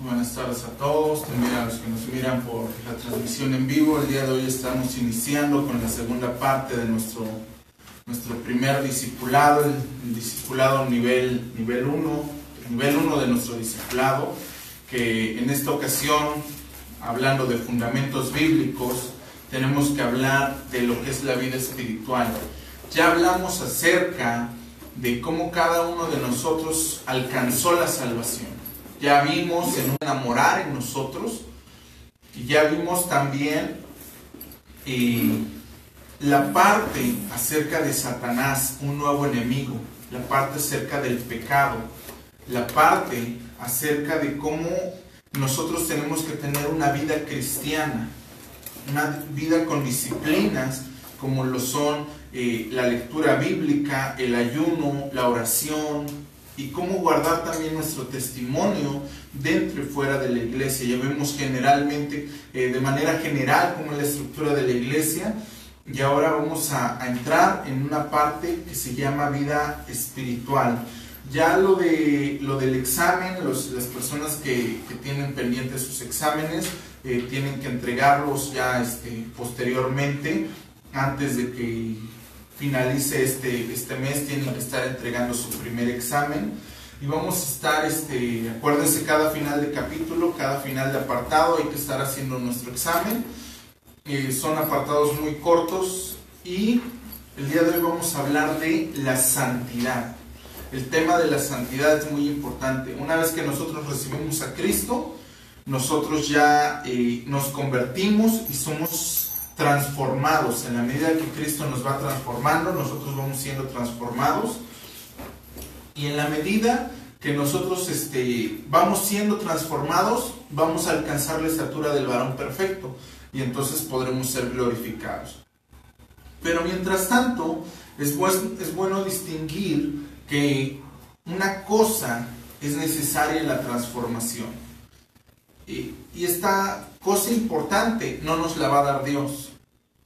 Buenas tardes a todos, también a los que nos miran por la transmisión en vivo. El día de hoy estamos iniciando con la segunda parte de nuestro, nuestro primer discipulado, el, discipulado nivel 1, nivel 1 nivel de nuestro discipulado, que en esta ocasión, hablando de fundamentos bíblicos, tenemos que hablar de lo que es la vida espiritual. Ya hablamos acerca de cómo cada uno de nosotros alcanzó la salvación. Ya vimos en enamorar en nosotros y ya vimos también eh, la parte acerca de Satanás, un nuevo enemigo, la parte acerca del pecado, la parte acerca de cómo nosotros tenemos que tener una vida cristiana, una vida con disciplinas como lo son eh, la lectura bíblica, el ayuno, la oración y cómo guardar también nuestro testimonio dentro y fuera de la iglesia. Ya vemos generalmente, eh, de manera general, cómo es la estructura de la iglesia. Y ahora vamos a, entrar en una parte que se llama vida espiritual. Ya lo, de, lo del examen, las personas que, tienen pendientes sus exámenes, eh, tienen que entregarlos ya este, posteriormente antes de que finalice este, este mes, tienen que estar entregando su primer examen. Y vamos a estar, este, acuérdense, cada final de capítulo, cada final de apartado, hay que estar haciendo nuestro examen. Eh, son apartados muy cortos y el día de hoy vamos a hablar de la santidad. El tema de la santidad es muy importante. Una vez que nosotros recibimos a Cristo, nosotros ya eh, nos convertimos y somos transformados. En la medida que Cristo nos va transformando, nosotros vamos siendo transformados. Y en la medida que nosotros este, vamos siendo transformados, vamos a alcanzar la estatura del varón perfecto. Y entonces podremos ser glorificados. Pero mientras tanto, es, es bueno distinguir que una cosa es necesaria en la transformación y, esta cosa importante no nos la va a dar Dios.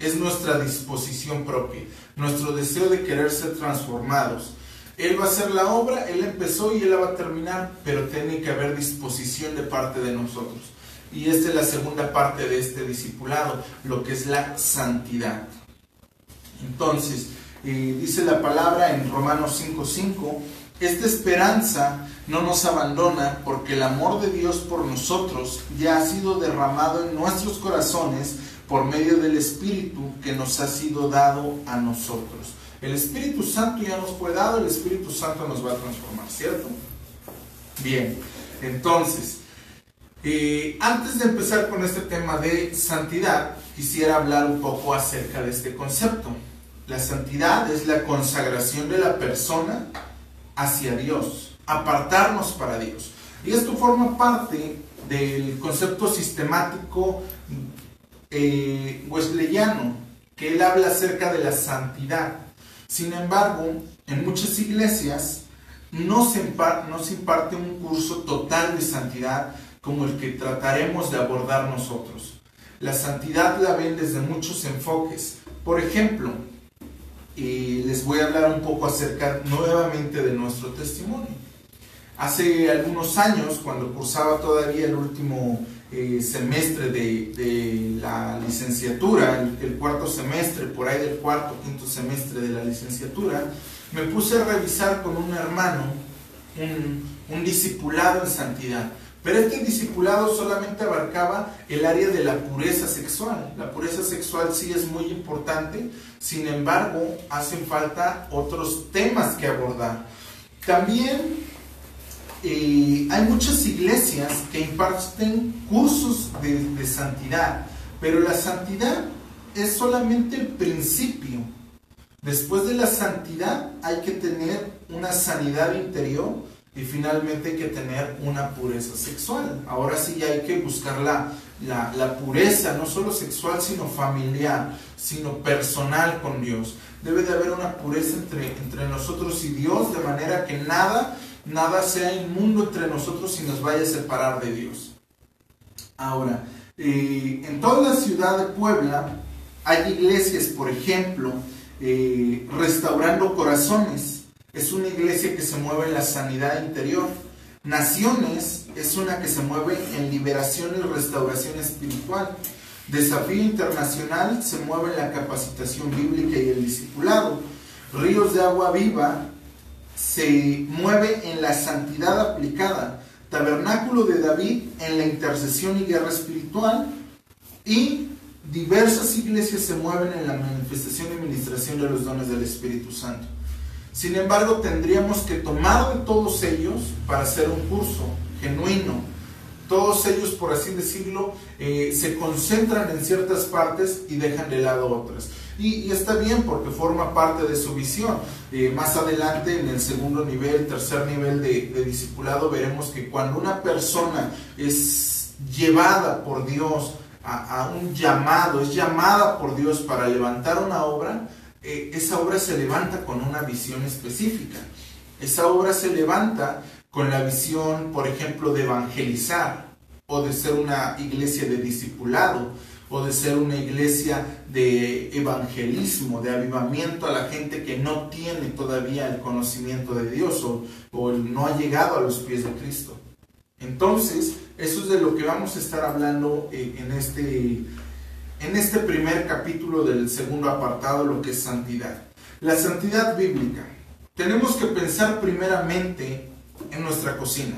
Es nuestra disposición propia, nuestro deseo de querer ser transformados. Él va a hacer la obra, Él empezó y Él la va a terminar, pero tiene que haber disposición de parte de nosotros. Y esta es la segunda parte de este discipulado, lo que es la santidad. Entonces, eh, dice la palabra en Romanos 5:5, esta esperanza no nos abandona porque el amor de Dios por nosotros ya ha sido derramado en nuestros corazones por medio del Espíritu que nos ha sido dado a nosotros. El Espíritu Santo ya nos fue dado, el Espíritu Santo nos va a transformar, ¿cierto? Bien, entonces, eh, antes de empezar con este tema de santidad, quisiera hablar un poco acerca de este concepto. La santidad es la consagración de la persona hacia Dios apartarnos para Dios. Y esto forma parte del concepto sistemático eh, wesleyano, que él habla acerca de la santidad. Sin embargo, en muchas iglesias no se, imparte, no se imparte un curso total de santidad como el que trataremos de abordar nosotros. La santidad la ven desde muchos enfoques. Por ejemplo, eh, les voy a hablar un poco acerca nuevamente de nuestro testimonio. Hace algunos años, cuando cursaba todavía el último eh, semestre de, la licenciatura, el, cuarto semestre, por ahí del cuarto, quinto semestre de la licenciatura, me puse a revisar con un hermano un, un discipulado en santidad. Pero este discipulado solamente abarcaba el área de la pureza sexual. La pureza sexual sí es muy importante, sin embargo, hacen falta otros temas que abordar. También hay muchas iglesias que imparten cursos de, santidad, pero la santidad es solamente el principio. Después de la santidad hay que tener una sanidad interior y finalmente hay que tener una pureza sexual. Ahora sí hay que buscar la, la, pureza, no solo sexual, sino familiar, sino personal con Dios. Debe de haber una pureza entre, entre nosotros y Dios, de manera que nada nada sea inmundo entre nosotros y nos vaya a separar de Dios. Ahora, eh, en toda la ciudad de Puebla hay iglesias, por ejemplo, eh, restaurando corazones. Es una iglesia que se mueve en la sanidad interior. Naciones es una que se mueve en liberación y restauración espiritual. Desafío Internacional se mueve en la capacitación bíblica y el discipulado. Ríos de Agua Viva se mueve en la santidad aplicada. Tabernáculo de David en la intercesión y guerra espiritual. Y diversas iglesias se mueven en la manifestación y administración de los dones del Espíritu Santo. Sin embargo, tendríamos que tomar de todos ellos para hacer un curso genuino. Todos ellos, por así decirlo, eh, se concentran en ciertas partes y dejan de lado otras. Y, está bien porque forma parte de su visión. Eh, más adelante, en el segundo nivel, tercer nivel de, discipulado, veremos que cuando una persona es llevada por Dios a, un llamado, es llamada por Dios para levantar una obra, eh, esa obra se levanta con una visión específica. Esa obra se levanta con la visión, por ejemplo, de evangelizar o de ser una iglesia de discipulado o de ser una iglesia de evangelismo, de avivamiento a la gente que no tiene todavía el conocimiento de Dios o, no ha llegado a los pies de Cristo. Entonces, eso es de lo que vamos a estar hablando eh, en este, en este primer capítulo del segundo apartado, lo que es santidad. La santidad bíblica. Tenemos que pensar primeramente en nuestra cocina.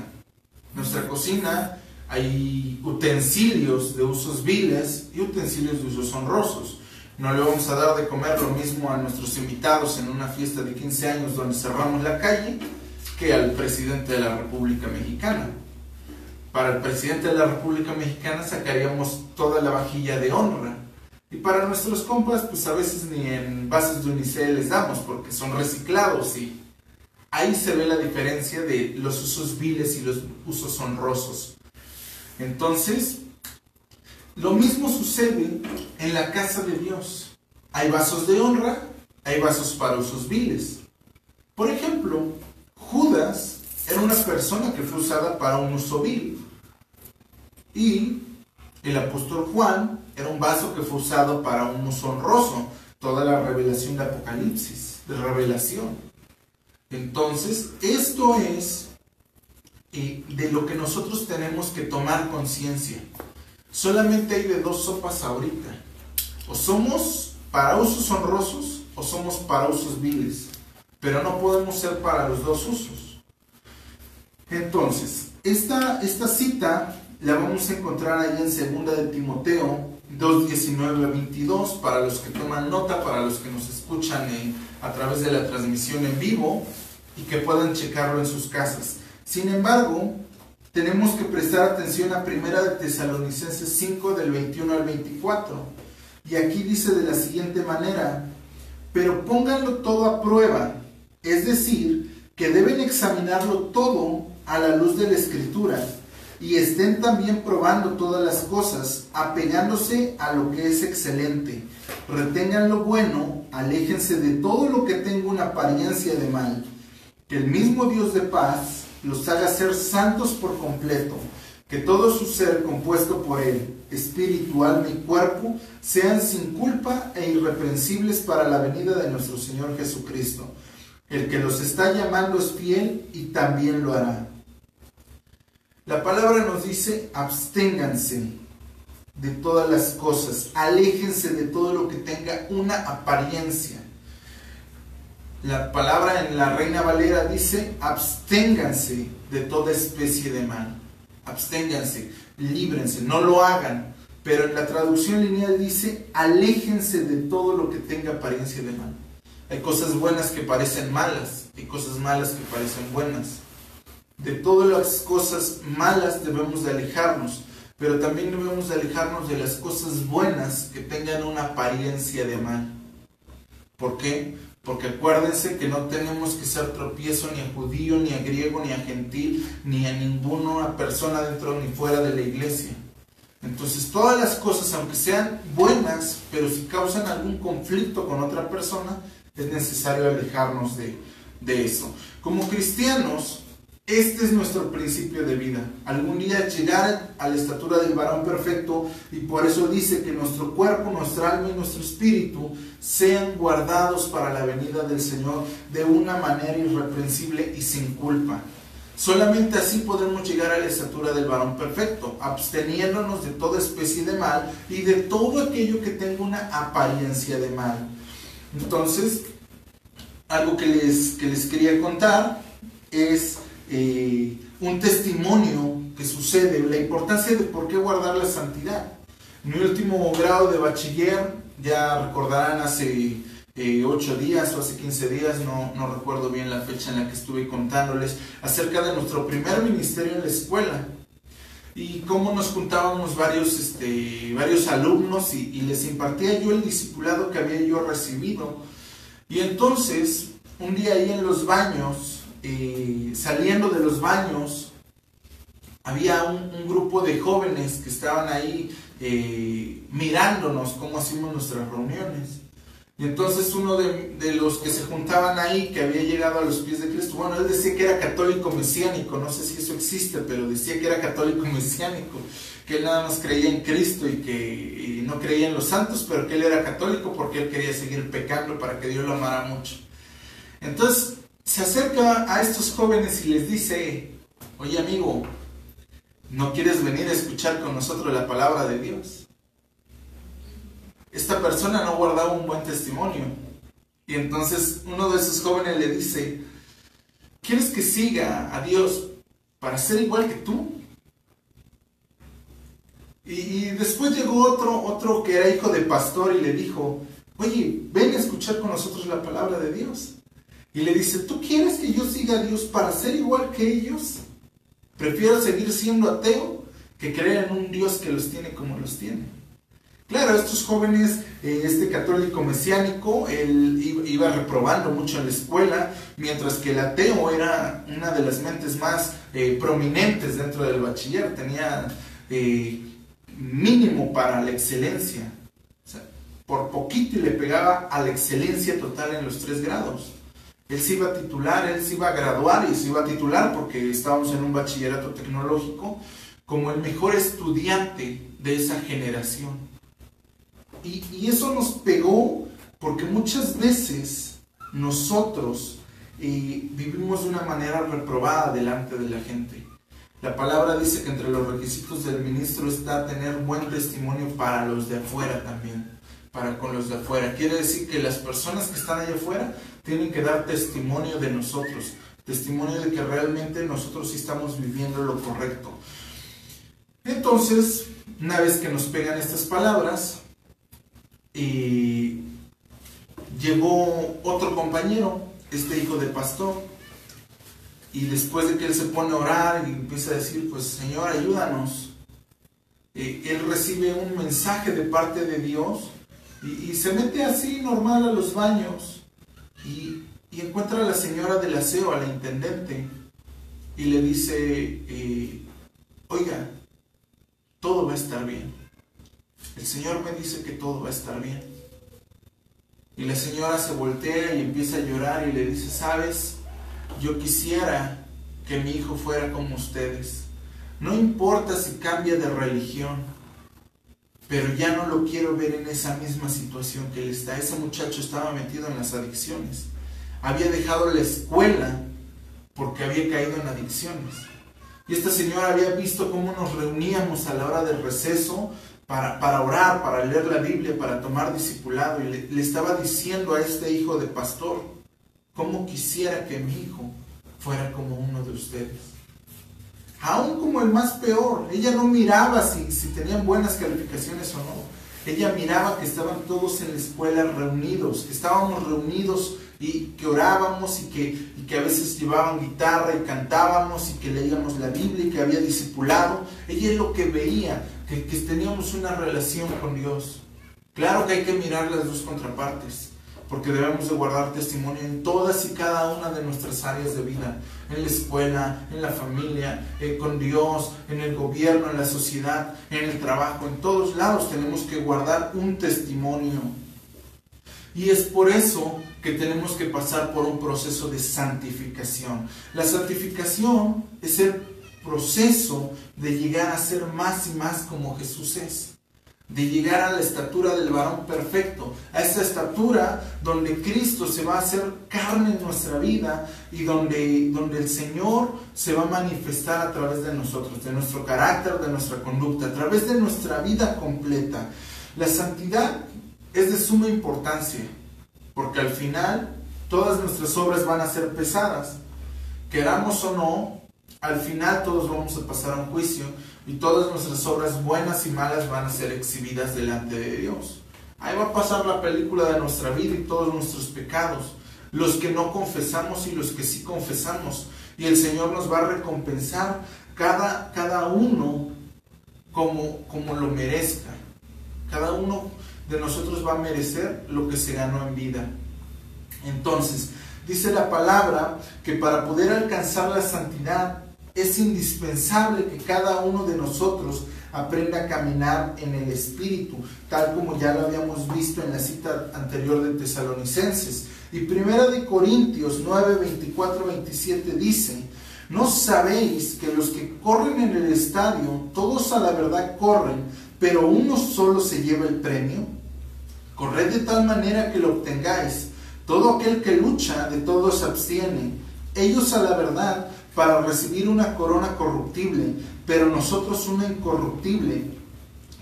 Nuestra cocina hay utensilios de usos viles y utensilios de usos honrosos. No le vamos a dar de comer lo mismo a nuestros invitados en una fiesta de 15 años donde cerramos la calle que al presidente de la República Mexicana para el presidente de la República Mexicana sacaríamos toda la vajilla de honra. Y para nuestros compas, pues a veces ni en bases de unicel les damos porque son reciclados y ahí se ve la diferencia de los usos viles y los usos honrosos. Entonces, lo mismo sucede en la casa de Dios. Hay vasos de honra, hay vasos para usos viles. Por ejemplo, Judas era una persona que fue usada para un uso vil. Y el apóstol Juan era un vaso que fue usado para un uso honroso, toda la revelación de Apocalipsis, de revelación. Entonces, esto es eh, de lo que nosotros tenemos que tomar conciencia. Solamente hay de dos sopas ahorita. O somos para usos honrosos o somos para usos viles. Pero no podemos ser para los dos usos. Entonces, esta, esta cita la vamos a encontrar ahí en segunda de Timoteo 2, 19 a 22, para los que toman nota, para los que nos escuchan a través de la transmisión en vivo y que puedan checarlo en sus casas. Sin embargo, tenemos que prestar atención a primera de Tesalonicenses 5 del 21 al 24. Y aquí dice de la siguiente manera, pero pónganlo todo a prueba, es decir, que deben examinarlo todo a la luz de la escritura y estén también probando todas las cosas, apegándose a lo que es excelente. Retengan lo bueno, aléjense de todo lo que tenga una apariencia de mal. Que el mismo Dios de paz los haga ser santos por completo, que todo su ser compuesto por Él, espíritu, alma y cuerpo, sean sin culpa e irreprensibles para la venida de nuestro Señor Jesucristo. El que los está llamando es fiel y también lo hará. La palabra nos dice, absténganse de todas las cosas, aléjense de todo lo que tenga una apariencia. La palabra en la Reina Valera dice, absténganse de toda especie de mal. Absténganse, líbrense, no lo hagan. Pero en la traducción lineal dice, aléjense de todo lo que tenga apariencia de mal. Hay cosas buenas que parecen malas, hay cosas malas que parecen buenas. De todas las cosas malas debemos de alejarnos, pero también debemos de alejarnos de las cosas buenas que tengan una apariencia de mal. ¿Por qué? Porque acuérdense que no tenemos que ser tropiezo ni a judío, ni a griego, ni a gentil, ni a ninguna persona dentro ni fuera de la iglesia. Entonces todas las cosas, aunque sean buenas, pero si causan algún conflicto con otra persona, es necesario alejarnos de, de eso. Como cristianos, este es nuestro principio de vida. Algún día llegar a la estatura del varón perfecto y por eso dice que nuestro cuerpo, nuestra alma y nuestro espíritu sean guardados para la venida del Señor de una manera irreprensible y sin culpa. Solamente así podemos llegar a la estatura del varón perfecto, absteniéndonos de toda especie de mal y de todo aquello que tenga una apariencia de mal. Entonces, algo que les, que les quería contar es eh, un testimonio que sucede, la importancia de por qué guardar la santidad. Mi último grado de bachiller, ya recordarán hace eh, 8 días o hace 15 días, no, no recuerdo bien la fecha en la que estuve contándoles, acerca de nuestro primer ministerio en la escuela y cómo nos juntábamos varios, este, varios alumnos y, y, les impartía yo el discipulado que había yo recibido. Y entonces, un día ahí en los baños, eh, saliendo de los baños, había un, grupo de jóvenes que estaban ahí eh, mirándonos cómo hacíamos nuestras reuniones. Y entonces uno de, los que se juntaban ahí, que había llegado a los pies de Cristo, bueno, él decía que era católico mesiánico, no sé si eso existe, pero decía que era católico mesiánico, que él nada más creía en Cristo y que no creía en los santos, pero que él era católico porque él quería seguir pecando para que Dios lo amara mucho. Entonces se acerca a estos jóvenes y les dice, oye amigo, ¿no quieres venir a escuchar con nosotros la palabra de Dios? esta persona no guardaba un buen testimonio. Y entonces uno de esos jóvenes le dice, ¿quieres que siga a Dios para ser igual que tú? Y, y, después llegó otro, otro que era hijo de pastor y le dijo, oye, ven a escuchar con nosotros la palabra de Dios. Y le dice, ¿tú quieres que yo siga a Dios para ser igual que ellos? Prefiero seguir siendo ateo que creer en un Dios que los tiene como los tiene. Claro, estos jóvenes, eh, este católico mesiánico, él iba reprobando mucho en la escuela, mientras que el ateo era una de las mentes más eh, prominentes dentro del bachiller, tenía eh, mínimo para la excelencia. O sea, por poquito y le pegaba a la excelencia total en los tres grados. Él se iba a titular, él se iba a graduar y se iba a titular porque estábamos en un bachillerato tecnológico como el mejor estudiante de esa generación. Y, y, eso nos pegó porque muchas veces nosotros eh, vivimos de una manera reprobada delante de la gente. La palabra dice que entre los requisitos del ministro está tener buen testimonio para los de afuera también, para con los de afuera. Quiere decir que las personas que están allá afuera tienen que dar testimonio de nosotros, testimonio de que realmente nosotros sí estamos viviendo lo correcto. Entonces, una vez que nos pegan estas palabras, y llegó otro compañero, este hijo de pastor, y después de que él se pone a orar y empieza a decir, pues Señor, ayúdanos, eh, él recibe un mensaje de parte de Dios y, y, se mete así normal a los baños y, encuentra a la señora del aseo, a la intendente, y le dice, eh, oiga, todo va a estar bien. El Señor me dice que todo va a estar bien. Y la señora se voltea y empieza a llorar y le dice, sabes, yo quisiera que mi hijo fuera como ustedes. No importa si cambia de religión, pero ya no lo quiero ver en esa misma situación que él está. Ese muchacho estaba metido en las adicciones. Había dejado la escuela porque había caído en adicciones. Y esta señora había visto cómo nos reuníamos a la hora del receso para, para, orar, para leer la Biblia, para tomar discipulado. Y le, le, estaba diciendo a este hijo de pastor, cómo quisiera que mi hijo fuera como uno de ustedes. Aún como el más peor, ella no miraba si, si tenían buenas calificaciones o no. Ella miraba que estaban todos en la escuela reunidos, que estábamos reunidos y que orábamos y que, que a veces llevaban guitarra y cantábamos y que leíamos la Biblia y que había discipulado. Ella es lo que veía, que, que teníamos una relación con Dios. Claro que hay que mirar las dos contrapartes, porque debemos de guardar testimonio en todas y cada una de nuestras áreas de vida, en la escuela, en la familia, eh, con Dios, en el gobierno, en la sociedad, en el trabajo, en todos lados tenemos que guardar un testimonio. Y es por eso que tenemos que pasar por un proceso de santificación. La santificación es el proceso de llegar a ser más y más como Jesús es. De llegar a la estatura del varón perfecto, a esa estatura donde Cristo se va a hacer carne en nuestra vida y donde, donde el Señor se va a manifestar a través de nosotros, de nuestro carácter, de nuestra conducta, a través de nuestra vida completa. La santidad es de suma importancia, porque al final todas nuestras obras van a ser pesadas. Queramos o no, al final todos vamos a pasar a un juicio y todas nuestras obras buenas y malas van a ser exhibidas delante de Dios. Ahí va a pasar la película de nuestra vida y todos nuestros pecados, los que no confesamos y los que sí confesamos. Y el Señor nos va a recompensar cada, cada uno como, como lo merezca. Cada uno de nosotros va a merecer lo que se ganó en vida. Entonces, dice la palabra que para poder alcanzar la santidad es indispensable que cada uno de nosotros aprenda a caminar en el Espíritu, tal como ya lo habíamos visto en la cita anterior de Tesalonicenses. Y primera de Corintios 9, 24, 27 dice, ¿no sabéis que los que corren en el estadio, todos a la verdad corren, pero uno solo se lleva el premio? Corred de tal manera que lo obtengáis. Todo aquel que lucha, de todos se abstiene. Ellos a la verdad para recibir una corona corruptible, pero nosotros una incorruptible.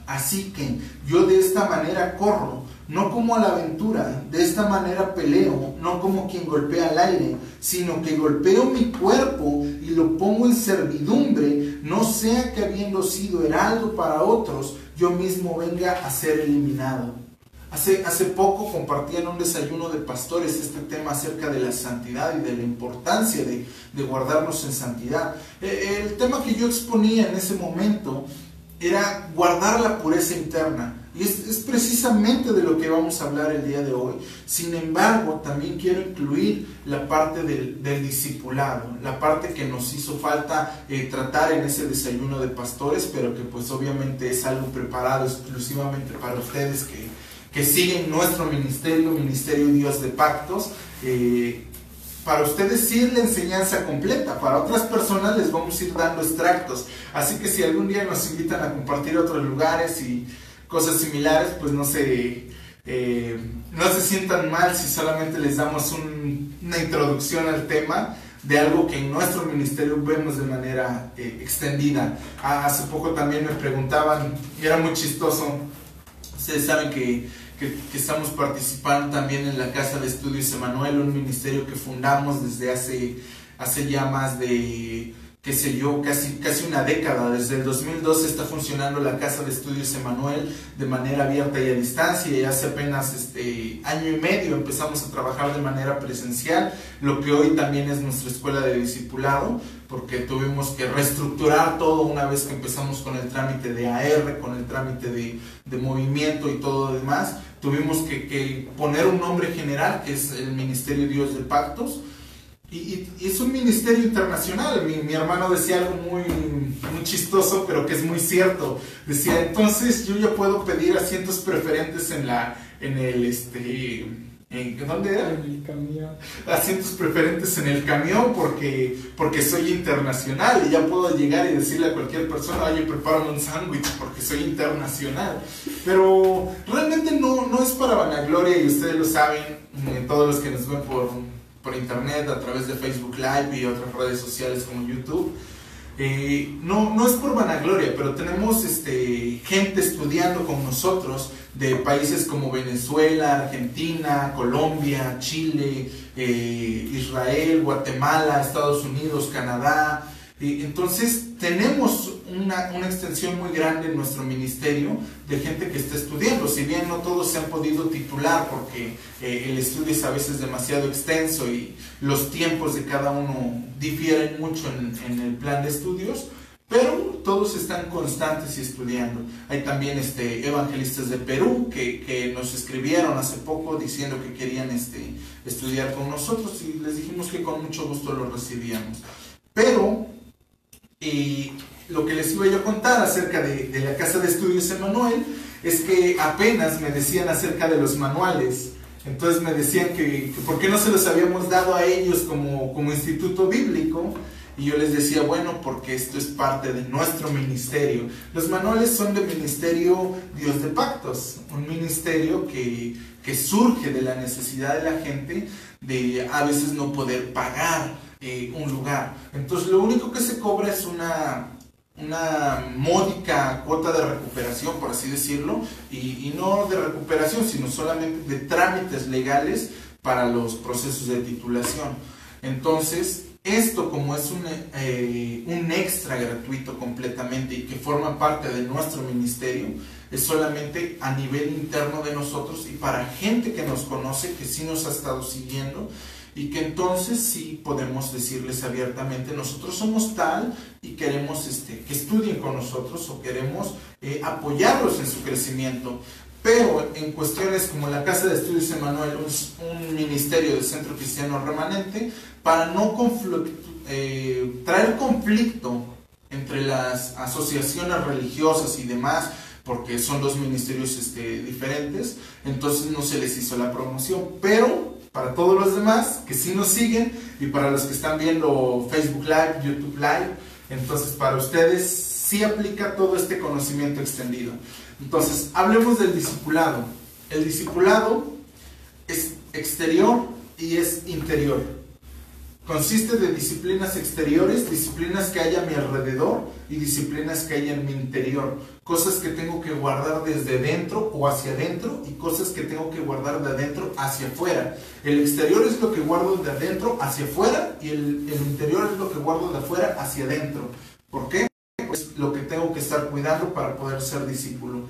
Así que yo de esta manera corro, no como a la aventura, de esta manera peleo, no como quien golpea al aire, sino que golpeo mi cuerpo y lo pongo en servidumbre, no sea que habiendo sido heraldo para otros, yo mismo venga a ser eliminado. Hace, hace poco compartí en un desayuno de pastores este tema acerca de la santidad y de la importancia de, guardarnos en santidad. Eh, el tema que yo exponía en ese momento era guardar la pureza interna. Y es, precisamente de lo que vamos a hablar el día de hoy. Sin embargo, también quiero incluir la parte del, discipulado, la parte que nos hizo falta eh, tratar en ese desayuno de pastores, pero que pues obviamente es algo preparado exclusivamente para ustedes que que siguen nuestro ministerio, Ministerio Dios de Pactos. Eh, para ustedes sí es la enseñanza completa, para otras personas les vamos a ir dando extractos. Así que si algún día nos invitan a compartir otros lugares y cosas similares, pues no se, eh, no se sientan mal si solamente les damos una introducción al tema de algo que en nuestro ministerio vemos de manera eh, extendida. Ah, hace poco también me preguntaban, y era muy chistoso, ustedes saben que que, estamos participando también en la Casa de Estudios Emanuel, un ministerio que fundamos desde hace, hace ya más de, qué sé yo, casi, casi una década. Desde el 2012 está funcionando la Casa de Estudios Emanuel de manera abierta y a distancia y hace apenas este, año y medio empezamos a trabajar de manera presencial, lo que hoy también es nuestra escuela de discipulado porque tuvimos que reestructurar todo una vez que empezamos con el trámite de AR, con el trámite de, de movimiento y todo demás. Tuvimos que, poner un nombre general, que es el Ministerio Dios de Pactos, y, y, es un ministerio internacional. Mi, mi, hermano decía algo muy, muy chistoso, pero que es muy cierto. Decía, entonces yo ya puedo pedir asientos preferentes en, la, en el... Este, ¿En dónde era? En el camión. Asientos preferentes en el camión porque, porque soy internacional y ya puedo llegar y decirle a cualquier persona, oye, prepárame un sándwich porque soy internacional. Pero realmente no, no es para vanagloria y ustedes lo saben, eh, todos los que nos ven por, por internet, a través de Facebook Live y otras redes sociales como YouTube. Eh, no, no es por vanagloria, pero tenemos este, gente estudiando con nosotros de países como Venezuela, Argentina, Colombia, Chile, eh, Israel, Guatemala, Estados Unidos, Canadá. entonces tenemos una, una, extensión muy grande en nuestro ministerio de gente que está estudiando. Si bien no todos se han podido titular porque eh, el estudio es a veces demasiado extenso y los tiempos de cada uno difieren mucho en, en el plan de estudios, pero todos están constantes y estudiando. Hay también este, evangelistas de Perú que, que, nos escribieron hace poco diciendo que querían este, estudiar con nosotros y les dijimos que con mucho gusto lo recibíamos. Pero y lo que les iba a contar acerca de, de la Casa de Estudios Emanuel es que apenas me decían acerca de los manuales. Entonces me decían que, que por qué no se los habíamos dado a ellos como, como instituto bíblico Y yo les decía, bueno, porque esto es parte de nuestro ministerio. Los manuales son de Ministerio Dios de Pactos, un ministerio que, que surge de la necesidad de la gente de a veces no poder pagar eh, un lugar. Entonces lo único que se cobra es una, una módica cuota de recuperación, por así decirlo, y, y, no de recuperación, sino solamente de trámites legales para los procesos de titulación. Entonces, esto como es un, eh, un extra gratuito completamente y que forma parte de nuestro ministerio, es solamente a nivel interno de nosotros y para gente que nos conoce, que sí nos ha estado siguiendo y que entonces sí podemos decirles abiertamente, nosotros somos tal y queremos este, que estudien con nosotros o queremos eh, apoyarlos en su crecimiento. Pero en cuestiones como la Casa de Estudios Emanuel, un, ministerio del Centro Cristiano Remanente, para no eh, traer conflicto entre las asociaciones religiosas y demás, porque son dos ministerios este, diferentes, entonces no se les hizo la promoción. Pero para todos los demás que sí nos siguen y para los que están viendo Facebook Live, YouTube Live, entonces para ustedes sí aplica todo este conocimiento extendido. Entonces, hablemos del discipulado. El discipulado es exterior y es interior. Consiste de disciplinas exteriores, disciplinas que hay a mi alrededor y disciplinas que hay en mi interior. Cosas que tengo que guardar desde dentro o hacia adentro y cosas que tengo que guardar de adentro hacia afuera. El exterior es lo que guardo de adentro hacia afuera y el, el interior es lo que guardo de afuera hacia adentro. ¿Por qué? Es lo que tengo que estar cuidando para poder ser discípulo.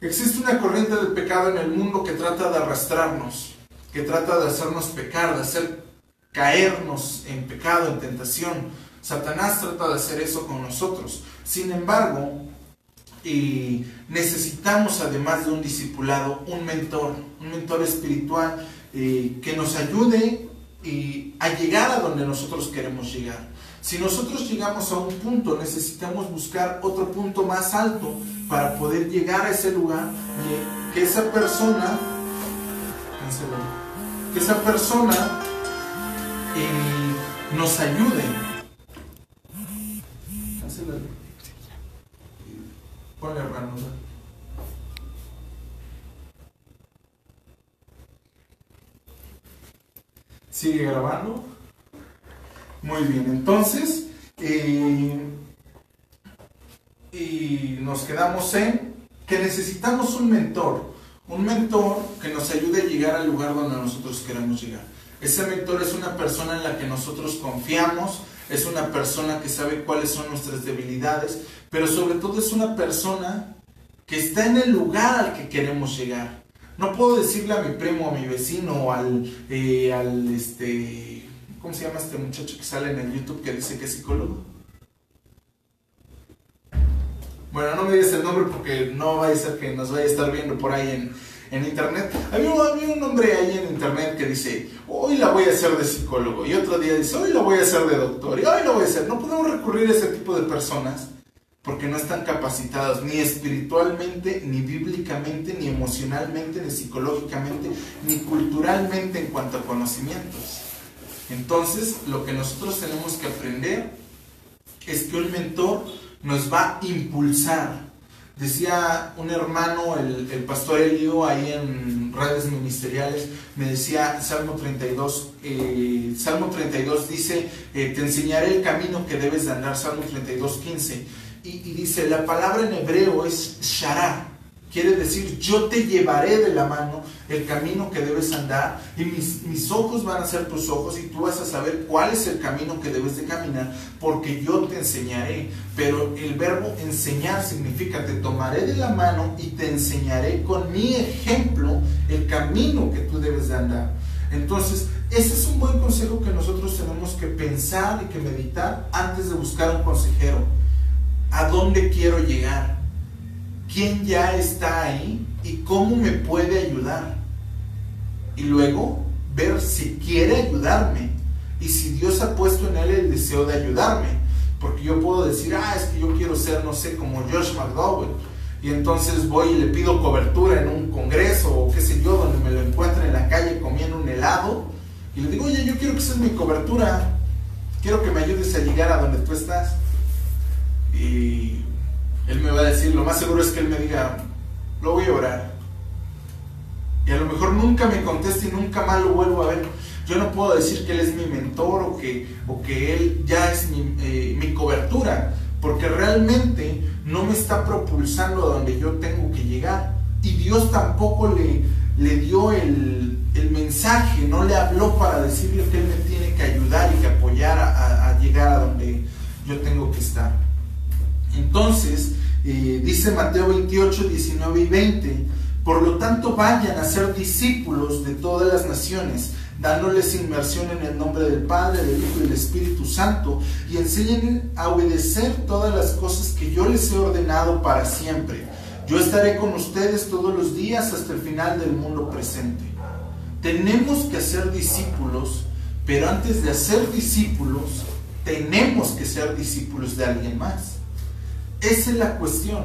Existe una corriente del pecado en el mundo que trata de arrastrarnos, que trata de hacernos pecar, de hacer caernos en pecado, en tentación. Satanás trata de hacer eso con nosotros. Sin embargo, y necesitamos además de un discipulado, un mentor, un mentor espiritual eh, que nos ayude a llegar a donde nosotros queremos llegar. Si nosotros llegamos a un punto, necesitamos buscar otro punto más alto para poder llegar a ese lugar y que esa persona, que esa persona y nos ayuden. Ponle ranura. Sigue grabando. Muy bien, entonces, eh, y nos quedamos en que necesitamos un mentor, un mentor que nos ayude a llegar al lugar donde nosotros queremos llegar. Ese mentor es una persona en la que nosotros confiamos, es una persona que sabe cuáles son nuestras debilidades, pero sobre todo es una persona que está en el lugar al que queremos llegar. No puedo decirle a mi primo, a mi vecino, al, eh, al este, ¿cómo se llama este muchacho que sale en el YouTube que dice que es psicólogo? Bueno, no me digas el nombre porque no va a ser que nos vaya a estar viendo por ahí en, en internet. Había, un hombre ahí en internet que dice, hoy la voy a hacer de psicólogo. Y otro día dice, hoy la voy a hacer de doctor. Y hoy la voy a hacer. No podemos recurrir a ese tipo de personas porque no están capacitadas ni espiritualmente, ni bíblicamente, ni emocionalmente, ni psicológicamente, ni culturalmente en cuanto a conocimientos. Entonces, lo que nosotros tenemos que aprender es que un mentor nos va a impulsar, Decía un hermano, el, el pastor Elio, ahí en redes ministeriales, me decía Salmo 32, eh, Salmo 32 dice, eh, te enseñaré el camino que debes de andar, Salmo 32, 15. Y, dice, la palabra en hebreo es shara, Quiere decir, yo te llevaré de la mano el camino que debes andar y mis, mis, ojos van a ser tus ojos y tú vas a saber cuál es el camino que debes de caminar porque yo te enseñaré. Pero el verbo enseñar significa te tomaré de la mano y te enseñaré con mi ejemplo el camino que tú debes de andar. Entonces, ese es un buen consejo que nosotros tenemos que pensar y que meditar antes de buscar un consejero. ¿A dónde quiero llegar? quién ya está ahí y cómo me puede ayudar. Y luego ver si quiere ayudarme y si Dios ha puesto en él el deseo de ayudarme. Porque yo puedo decir, ah, es que yo quiero ser, no sé, como Josh McDowell. Y entonces voy y le pido cobertura en un congreso o qué sé yo, donde me lo encuentre en la calle comiendo un helado. Y le digo, oye, yo quiero que seas mi cobertura. quiero que me ayudes a llegar a donde tú estás. Y él me va a decir, lo más seguro es que él me diga, lo voy a orar. Y a lo mejor nunca me conteste y nunca más lo vuelvo a ver. Yo no puedo decir que él es mi mentor o que, o que él ya es mi, eh, mi cobertura, porque realmente no me está propulsando a donde yo tengo que llegar. Y Dios tampoco le, le dio el, el mensaje, no le habló para decirle que Él me tiene que ayudar y que apoyar a, llegar a donde yo tengo que estar. Entonces, eh, dice Mateo 28, 19 y 20, por lo tanto vayan a ser discípulos de todas las naciones, dándoles inmersión en el nombre del Padre, del Hijo y del Espíritu Santo, y enseñen a obedecer todas las cosas que yo les he ordenado para siempre. Yo estaré con ustedes todos los días hasta el final del mundo presente. Tenemos que ser discípulos, pero antes de ser discípulos, tenemos que ser discípulos de alguien más. Esa es la cuestión,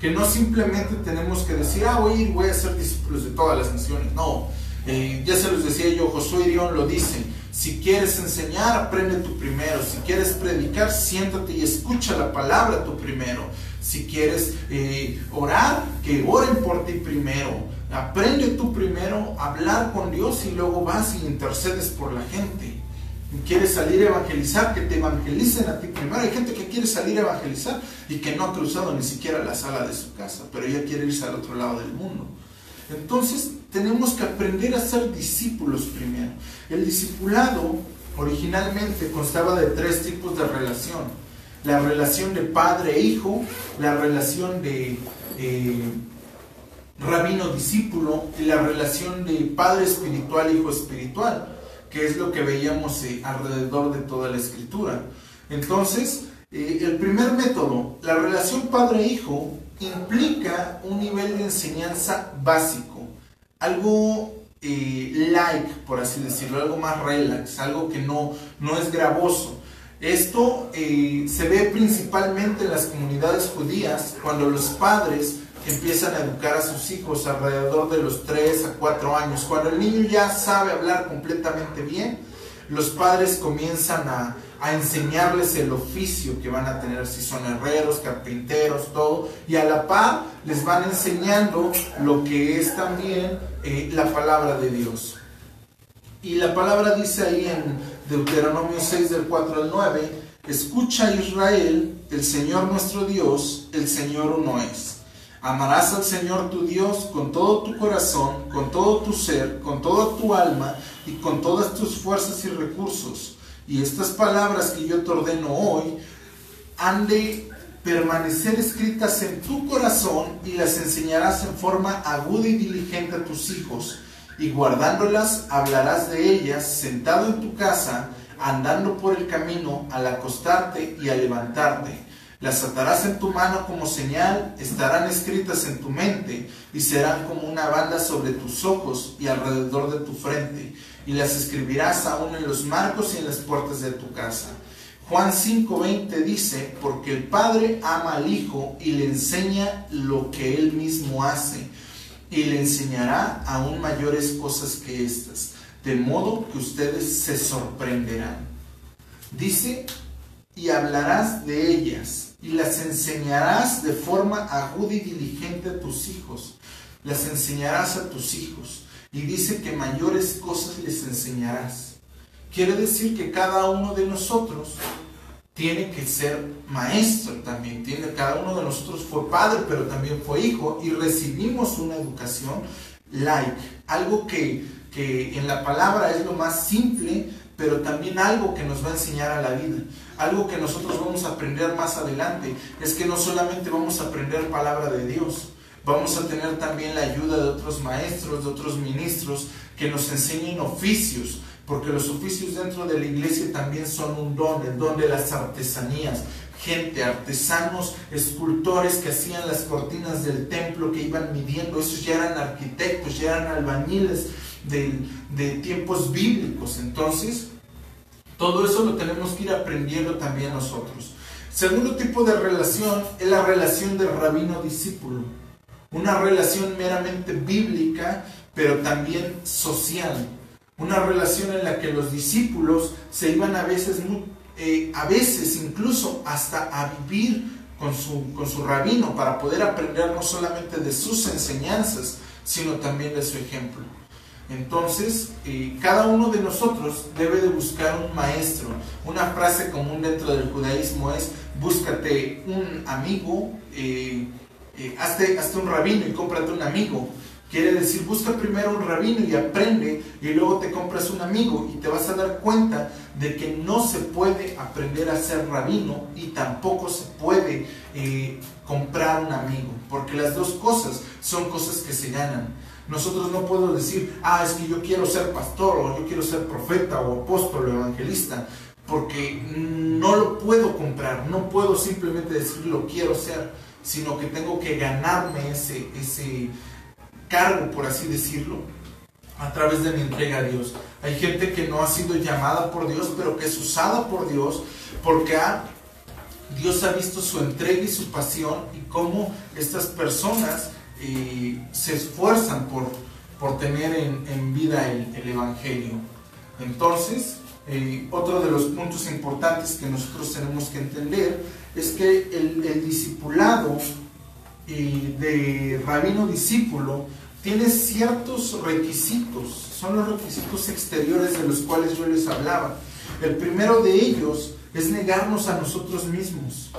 que no simplemente tenemos que decir, ah, voy, voy a ser discípulos de todas las naciones. No, eh, ya se los decía yo, Josué Irión lo dice, si quieres enseñar, aprende tú primero. Si quieres predicar, siéntate y escucha la palabra tú primero. Si quieres eh, orar, que oren por ti primero. Aprende tú primero a hablar con Dios y luego vas y intercedes por la gente. Quieres salir a evangelizar, que te evangelicen a ti primero. Hay gente que quiere salir a evangelizar y que no ha cruzado ni siquiera la sala de su casa, pero ella quiere irse al otro lado del mundo. Entonces tenemos que aprender a ser discípulos primero. El discipulado originalmente constaba de tres tipos de relación. La relación de padre-hijo, e la relación de eh, rabino-discípulo y la relación de padre espiritual-hijo espiritual, que es lo que veíamos eh, alrededor de toda la escritura. Entonces, eh, el primer método, la relación padre-hijo, implica un nivel de enseñanza básico, algo eh, like, por así decirlo, algo más relax, algo que no, no es gravoso. Esto se ve principalmente en las comunidades judías, cuando los padres empiezan a educar a sus hijos alrededor de los 3 a 4 años. Cuando el niño ya sabe hablar completamente bien, los padres comienzan a, enseñarles el oficio que van a tener, si son herreros, carpinteros, todo, y a la par les van enseñando lo que es también eh, la palabra de Dios. Y la palabra dice ahí en Deuteronomio 6 del 4 al 9, escucha Israel, el Señor nuestro Dios, el Señor uno es. Amarás al Señor tu Dios con todo tu corazón, con todo tu ser, con toda tu alma y con todas tus fuerzas y recursos. Y estas palabras que yo te ordeno hoy han de permanecer escritas en tu corazón y las enseñarás en forma aguda y diligente a tus hijos. Y guardándolas hablarás de ellas sentado en tu casa, andando por el camino, al acostarte y al levantarte las atarás en tu mano como señal, estarán escritas en tu mente y serán como una banda sobre tus ojos y alrededor de tu frente. Y las escribirás aún en los marcos y en las puertas de tu casa. Juan 5:20 dice, porque el Padre ama al Hijo y le enseña lo que Él mismo hace, y le enseñará aún mayores cosas que estas, de modo que ustedes se sorprenderán. Dice, y hablarás de ellas y las enseñarás de forma aguda y diligente a tus hijos. Las enseñarás a tus hijos. Y dice que mayores cosas les enseñarás. Quiere decir que cada uno de nosotros tiene que ser maestro también. Tiene, cada uno de nosotros fue padre, pero también fue hijo. Y recibimos una educación like. Algo que, que en la palabra es lo más simple, pero también algo que nos va a enseñar a la vida. Algo que nosotros vamos a aprender más adelante es que no solamente vamos a aprender palabra de Dios, vamos a tener también la ayuda de otros maestros, de otros ministros que nos enseñen oficios, porque los oficios dentro de la iglesia también son un don, el don de las artesanías. Gente, artesanos, escultores que hacían las cortinas del templo, que iban midiendo, esos ya eran arquitectos, ya eran albañiles, de, tiempos bíblicos. Entonces, todo eso lo tenemos que ir aprendiendo también nosotros. Segundo tipo de relación es la relación de rabino-discípulo. Una relación meramente bíblica, pero también social. Una relación en la que los discípulos se iban a veces eh, a veces incluso hasta a vivir con su, con su rabino para poder aprender no solamente de sus enseñanzas, sino también de su ejemplo. Entonces, eh, cada uno de nosotros debe de buscar un maestro. Una frase común dentro del judaísmo es, búscate un amigo, eh, eh, hazte, hazte, un rabino y cómprate un amigo. Quiere decir, busca primero un rabino y aprende y luego te compras un amigo y te vas a dar cuenta de que no se puede aprender a ser rabino y tampoco se puede comprar un amigo, porque las dos cosas son cosas que se ganan. Nosotros no podemos decir, ah, es que yo quiero ser pastor o yo quiero ser profeta o apóstol o evangelista, porque no lo puedo comprar, no puedo simplemente decir lo quiero ser, sino que tengo que ganarme ese, ese cargo, por así decirlo, a través de mi entrega a Dios. Hay gente que no ha sido llamada por Dios, pero que es usada por Dios porque Dios ha visto su entrega y su pasión y cómo estas personas se esfuerzan por, por tener en, vida el, Evangelio. Entonces, eh, otro de los puntos importantes que nosotros tenemos que entender es que el, discipulado eh, de rabino discípulo tiene ciertos requisitos, son los requisitos exteriores de los cuales yo les hablaba. El primero de ellos es negarnos a nosotros mismos.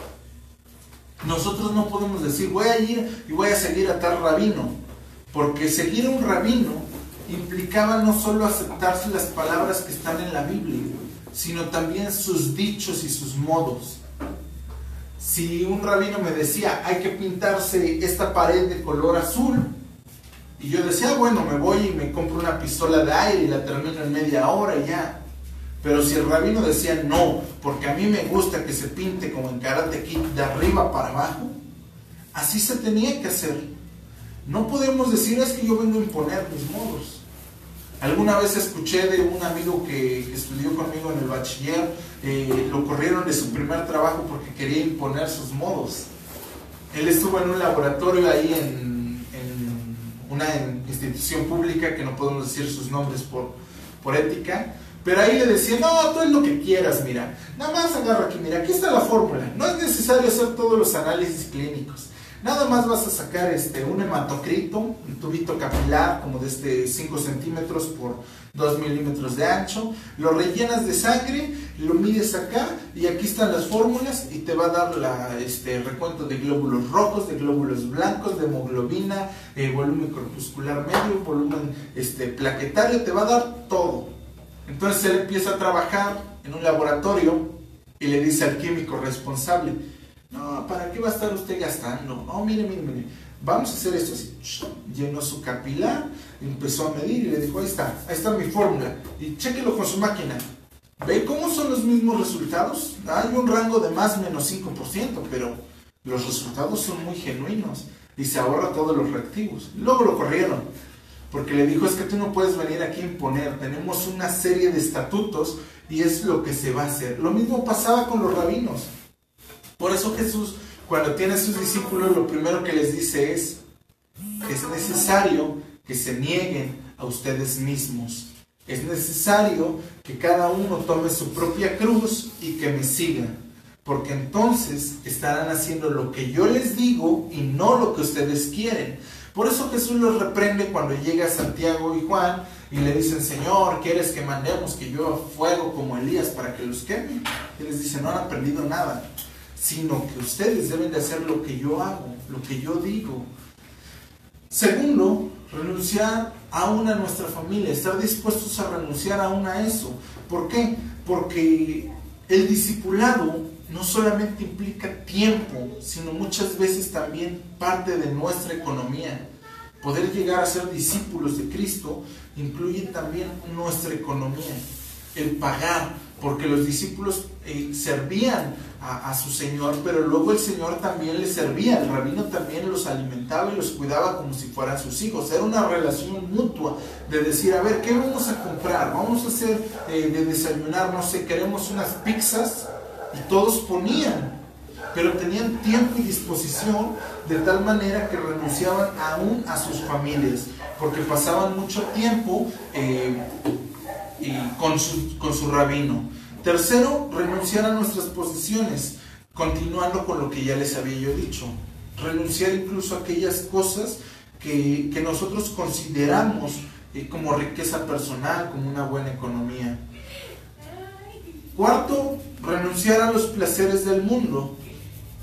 Nosotros no podemos decir, voy a ir y voy a seguir a tal rabino, porque seguir a un rabino implicaba no solo aceptarse las palabras que están en la Biblia, sino también sus dichos y sus modos. Si un rabino me decía, hay que pintarse esta pared de color azul, y yo decía, bueno, me voy y me compro una pistola de aire y la termino en media hora y ya. Pero si el rabino decía no, porque a mí me gusta que se pinte como en Karate Kid de arriba para abajo, así se tenía que hacer. No podemos decir es que yo vengo a imponer mis modos. Alguna vez escuché de un amigo que, estudió conmigo en el bachiller, eh, lo corrieron de su primer trabajo porque quería imponer sus modos. Él estuvo en un laboratorio ahí en, en una institución pública, que no podemos decir sus nombres por, por ética, pero ahí le decía, no, tú es lo que quieras, mira. Nada más agarra aquí, mira, aquí está la fórmula. No es necesario hacer todos los análisis clínicos. Nada más vas a sacar este, un hematocrito, un tubito capilar como de este 5 centímetros por 2 milímetros de ancho, lo rellenas de sangre, lo mides acá y aquí están las fórmulas y te va a dar la, este, recuento de glóbulos rojos, de glóbulos blancos, de hemoglobina, eh, volumen corpuscular medio, volumen este, plaquetario, te va a dar todo. Entonces él empieza a trabajar en un laboratorio y le dice al químico responsable, no, ¿para qué va a estar usted gastando? No, mire, mire, mire, vamos a hacer esto así. Llenó su capilar, empezó a medir y le dijo, ahí está, ahí está mi fórmula. Y chequelo con su máquina. ¿Ve cómo son los mismos resultados? Hay un rango de más o menos 5%, pero los resultados son muy genuinos y se ahorra todos los reactivos. Luego lo corrieron porque le dijo, es que tú no puedes venir aquí a imponer, tenemos una serie de estatutos y es lo que se va a hacer. Lo mismo pasaba con los rabinos. Por eso Jesús, cuando tiene a sus discípulos, lo primero que les dice es, es necesario que se nieguen a ustedes mismos. Es necesario que cada uno tome su propia cruz y que me sigan. Porque entonces estarán haciendo lo que yo les digo y no lo que ustedes quieren. Por eso Jesús los reprende cuando llega Santiago y Juan y le dicen, Señor, ¿quieres que mandemos que yo fuego como Elías para que los queme? Y les dice, no han aprendido nada, sino que ustedes deben de hacer lo que yo hago, lo que yo digo. Segundo, renunciar aún a nuestra familia, estar dispuestos a renunciar aún a eso. ¿Por qué? Porque el discipulado no solamente implica tiempo, sino muchas veces también parte de nuestra economía. Poder llegar a ser discípulos de Cristo incluye también nuestra economía, el pagar, porque los discípulos eh, servían a, su Señor, pero luego el Señor también les servía, el rabino también los alimentaba y los cuidaba como si fueran sus hijos. Era una relación mutua de decir, a ver, ¿qué vamos a comprar? Vamos a hacer eh, de desayunar, no sé, queremos unas pizzas y todos ponían, pero tenían tiempo y disposición de tal manera que renunciaban aún a sus familias, porque pasaban mucho tiempo eh, con, su, con su rabino. Tercero, renunciar a nuestras posiciones, continuando con lo que ya les había yo dicho. Renunciar incluso a aquellas cosas que, nosotros consideramos eh, como riqueza personal, como una buena economía. Cuarto, renunciar a los placeres del mundo,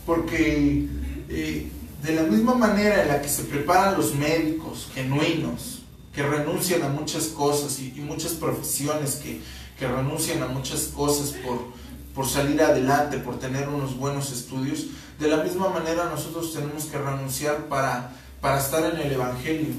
porque eh, de la misma manera en la que se preparan los médicos genuinos, que renuncian a muchas cosas y, muchas profesiones que, renuncian a muchas cosas por, por salir adelante, por tener unos buenos estudios, de la misma manera nosotros tenemos que renunciar para, para estar en el Evangelio.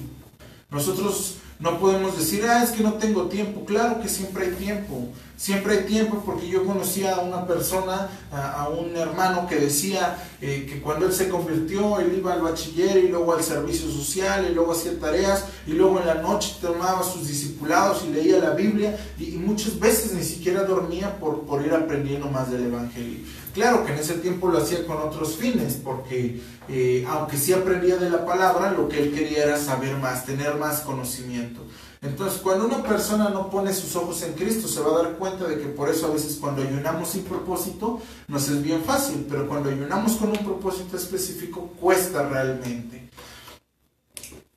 Nosotros no podemos decir, ah, es que no tengo tiempo. Claro que siempre hay tiempo. Siempre hay tiempo porque yo conocía a una persona, a, un hermano que decía eh, que cuando él se convirtió, él iba al bachiller y luego al servicio social y luego hacía tareas y luego en la noche tomaba sus discipulados y leía la Biblia y, muchas veces ni siquiera dormía por, por ir aprendiendo más del Evangelio. Claro que en ese tiempo lo hacía con otros fines, porque eh, aunque sí aprendía de la palabra, lo que él quería era saber más, tener más conocimiento. Entonces, cuando una persona no pone sus ojos en Cristo, se va a dar cuenta de que por eso a veces cuando ayunamos sin propósito nos es bien fácil, pero cuando ayunamos con un propósito específico cuesta realmente.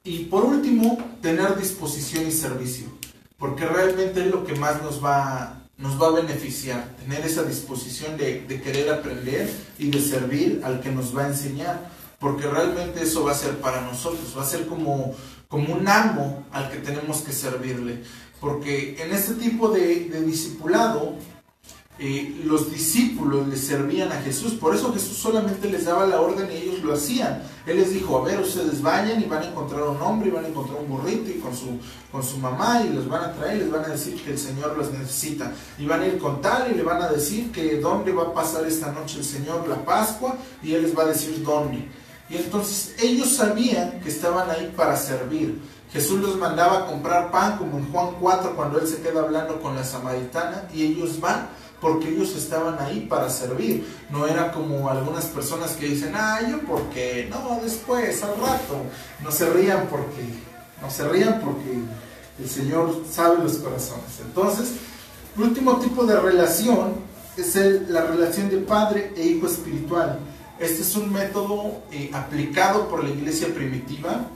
Y por último, tener disposición y servicio, porque realmente es lo que más nos va nos va a beneficiar, tener esa disposición de, querer aprender y de servir al que nos va a enseñar, porque realmente eso va a ser para nosotros, va a ser como, como un amo al que tenemos que servirle, porque en este tipo de, de discipulado eh, los discípulos le servían a Jesús. Por eso Jesús solamente les daba la orden y ellos lo hacían. Él les dijo, a ver, ustedes vayan y van a encontrar un hombre y van a encontrar un burrito y con su, con su mamá y los van a traer y les van a decir que el Señor los necesita. Y van a ir con tal y le van a decir que dónde va a pasar esta noche el Señor la Pascua y Él les va a decir dónde. Y entonces ellos sabían que estaban ahí para servir. Jesús los mandaba a comprar pan como en Juan 4 cuando Él se queda hablando con la samaritana y ellos van porque ellos estaban ahí para servir. No era como algunas personas que dicen, ah, yo porque, no, después, al rato. No se rían porque, no se rían porque el Señor sabe los corazones. Entonces, el último tipo de relación es la relación de padre e hijo espiritual. Este es un método eh, aplicado por la iglesia primitiva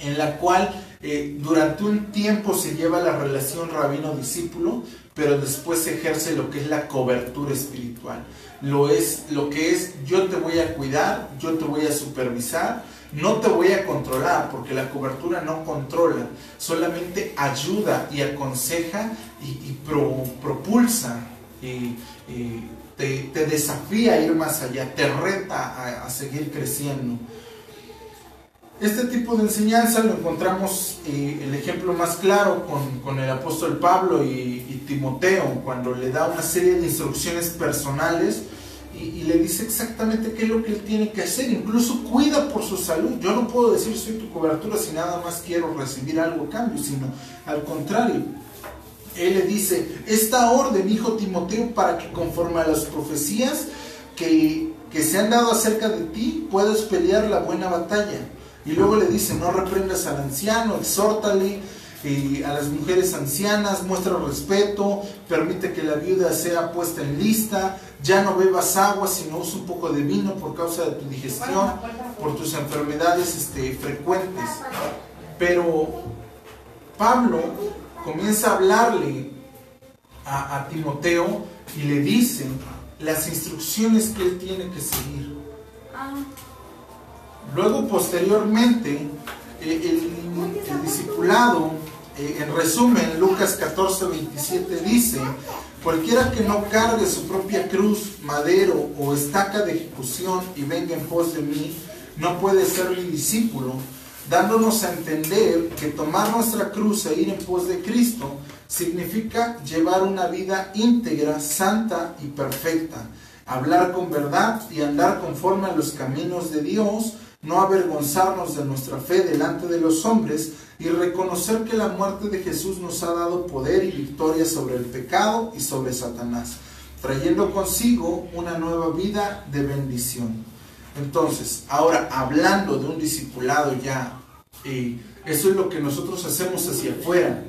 en la cual eh, durante un tiempo se lleva la relación rabino-discípulo, pero después ejerce lo que es la cobertura espiritual. Lo, es, lo que es yo te voy a cuidar, yo te voy a supervisar, no te voy a controlar, porque la cobertura no controla, solamente ayuda y aconseja y, propulsa y, te, desafía a ir más allá, te reta a seguir creciendo. Este tipo de enseñanza lo encontramos, eh, el ejemplo más claro con, el apóstol Pablo y, Timoteo, cuando le da una serie de instrucciones personales y, le dice exactamente qué es lo que él tiene que hacer, incluso cuida por su salud. Yo no puedo decir soy tu cobertura si nada más quiero recibir algo a cambio, sino al contrario. Él le dice, esta orden, hijo Timoteo, para que conforme a las profecías que, que se han dado acerca de ti, puedas pelear la buena batalla y luego le dice, no reprendas al anciano, exhórtale y a las mujeres ancianas, muestra respeto, permite que la viuda sea puesta en lista, ya no bebas agua, sino usa un poco de vino por causa de tu digestión, por tus enfermedades este, frecuentes. Pero Pablo comienza a hablarle a, a Timoteo y le dice las instrucciones que él tiene que seguir. Ah. Luego, posteriormente, eh, el, discipulado, eh, en resumen, Lucas 14, 27 dice, cualquiera que no cargue su propia cruz, madero o estaca de ejecución y venga en pos de mí, no puede ser mi discípulo, dándonos a entender que tomar nuestra cruz e ir en pos de Cristo significa llevar una vida íntegra, santa y perfecta, hablar con verdad y andar conforme a los caminos de Dios, no avergonzarnos de nuestra fe delante de los hombres y reconocer que la muerte de Jesús nos ha dado poder y victoria sobre el pecado y sobre Satanás, trayendo consigo una nueva vida de bendición. Entonces, ahora hablando de un discipulado ya, eh, eso es lo que nosotros hacemos hacia afuera,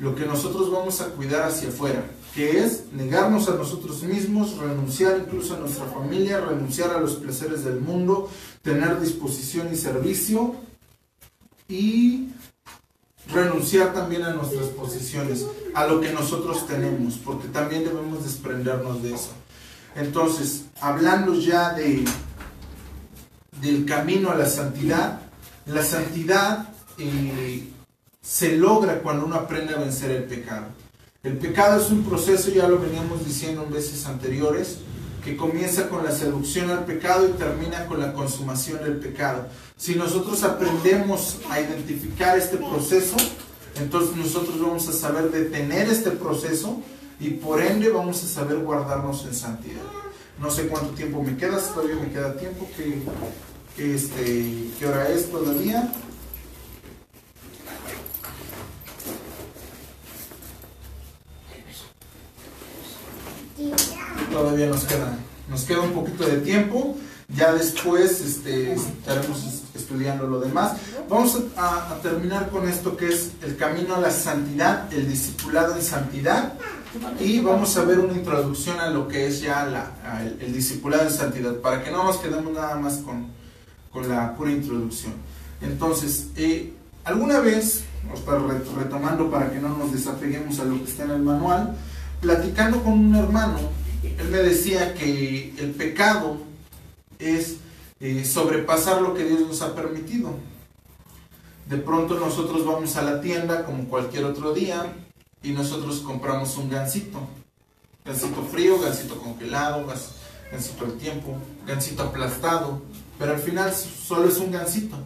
lo que nosotros vamos a cuidar hacia afuera, que es negarnos a nosotros mismos, renunciar incluso a nuestra familia, renunciar a los placeres del mundo, tener disposición y servicio y renunciar también a nuestras posiciones, a lo que nosotros tenemos, porque también debemos desprendernos de eso. Entonces, hablando ya de del camino a la santidad, la santidad eh, se logra cuando uno aprende a vencer el pecado. El pecado es un proceso, ya lo veníamos diciendo en veces anteriores, que comienza con la seducción al pecado y termina con la consumación del pecado. Si nosotros aprendemos a identificar este proceso, entonces nosotros vamos a saber detener este proceso y por ende vamos a saber guardarnos en santidad. No sé cuánto tiempo me queda, todavía me queda tiempo, que, este, ¿qué hora es todavía? Todavía nos queda, nos queda un poquito de tiempo. Ya después este, estaremos estudiando lo demás. Vamos a, terminar con esto que es el camino a la santidad, el discipulado en santidad. Y vamos a ver una introducción a lo que es ya la, el, discipulado en santidad, para que no nos quedemos nada más con, con la pura introducción. Entonces, eh, alguna vez, retomando para que no nos desapeguemos a lo que está en el manual, platicando con un hermano, él me decía que el pecado es eh, sobrepasar lo que Dios nos ha permitido. De pronto nosotros vamos a la tienda como cualquier otro día y nosotros compramos un gansito. Gansito frío, gansito congelado, gansito al tiempo, gansito aplastado. Pero al final solo es un gansito.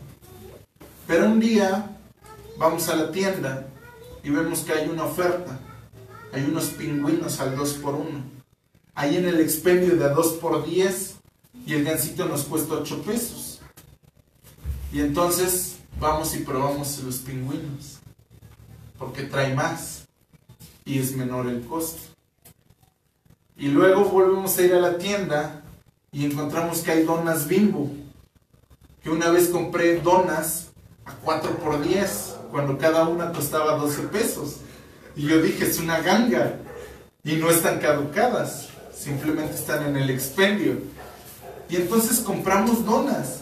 Pero un día vamos a la tienda y vemos que hay una oferta hay unos pingüinos al 2 por 1 Ahí en el expendio de 2 por 10 y el gansito nos cuesta 8 pesos. Y entonces vamos y probamos los pingüinos, porque trae más y es menor el costo. Y luego volvemos a ir a la tienda y encontramos que hay donas bimbo, que una vez compré donas a 4 por 10, cuando cada una costaba 12 pesos. Y yo dije, es una ganga. Y no están caducadas, simplemente están en el expendio. Y entonces compramos donas.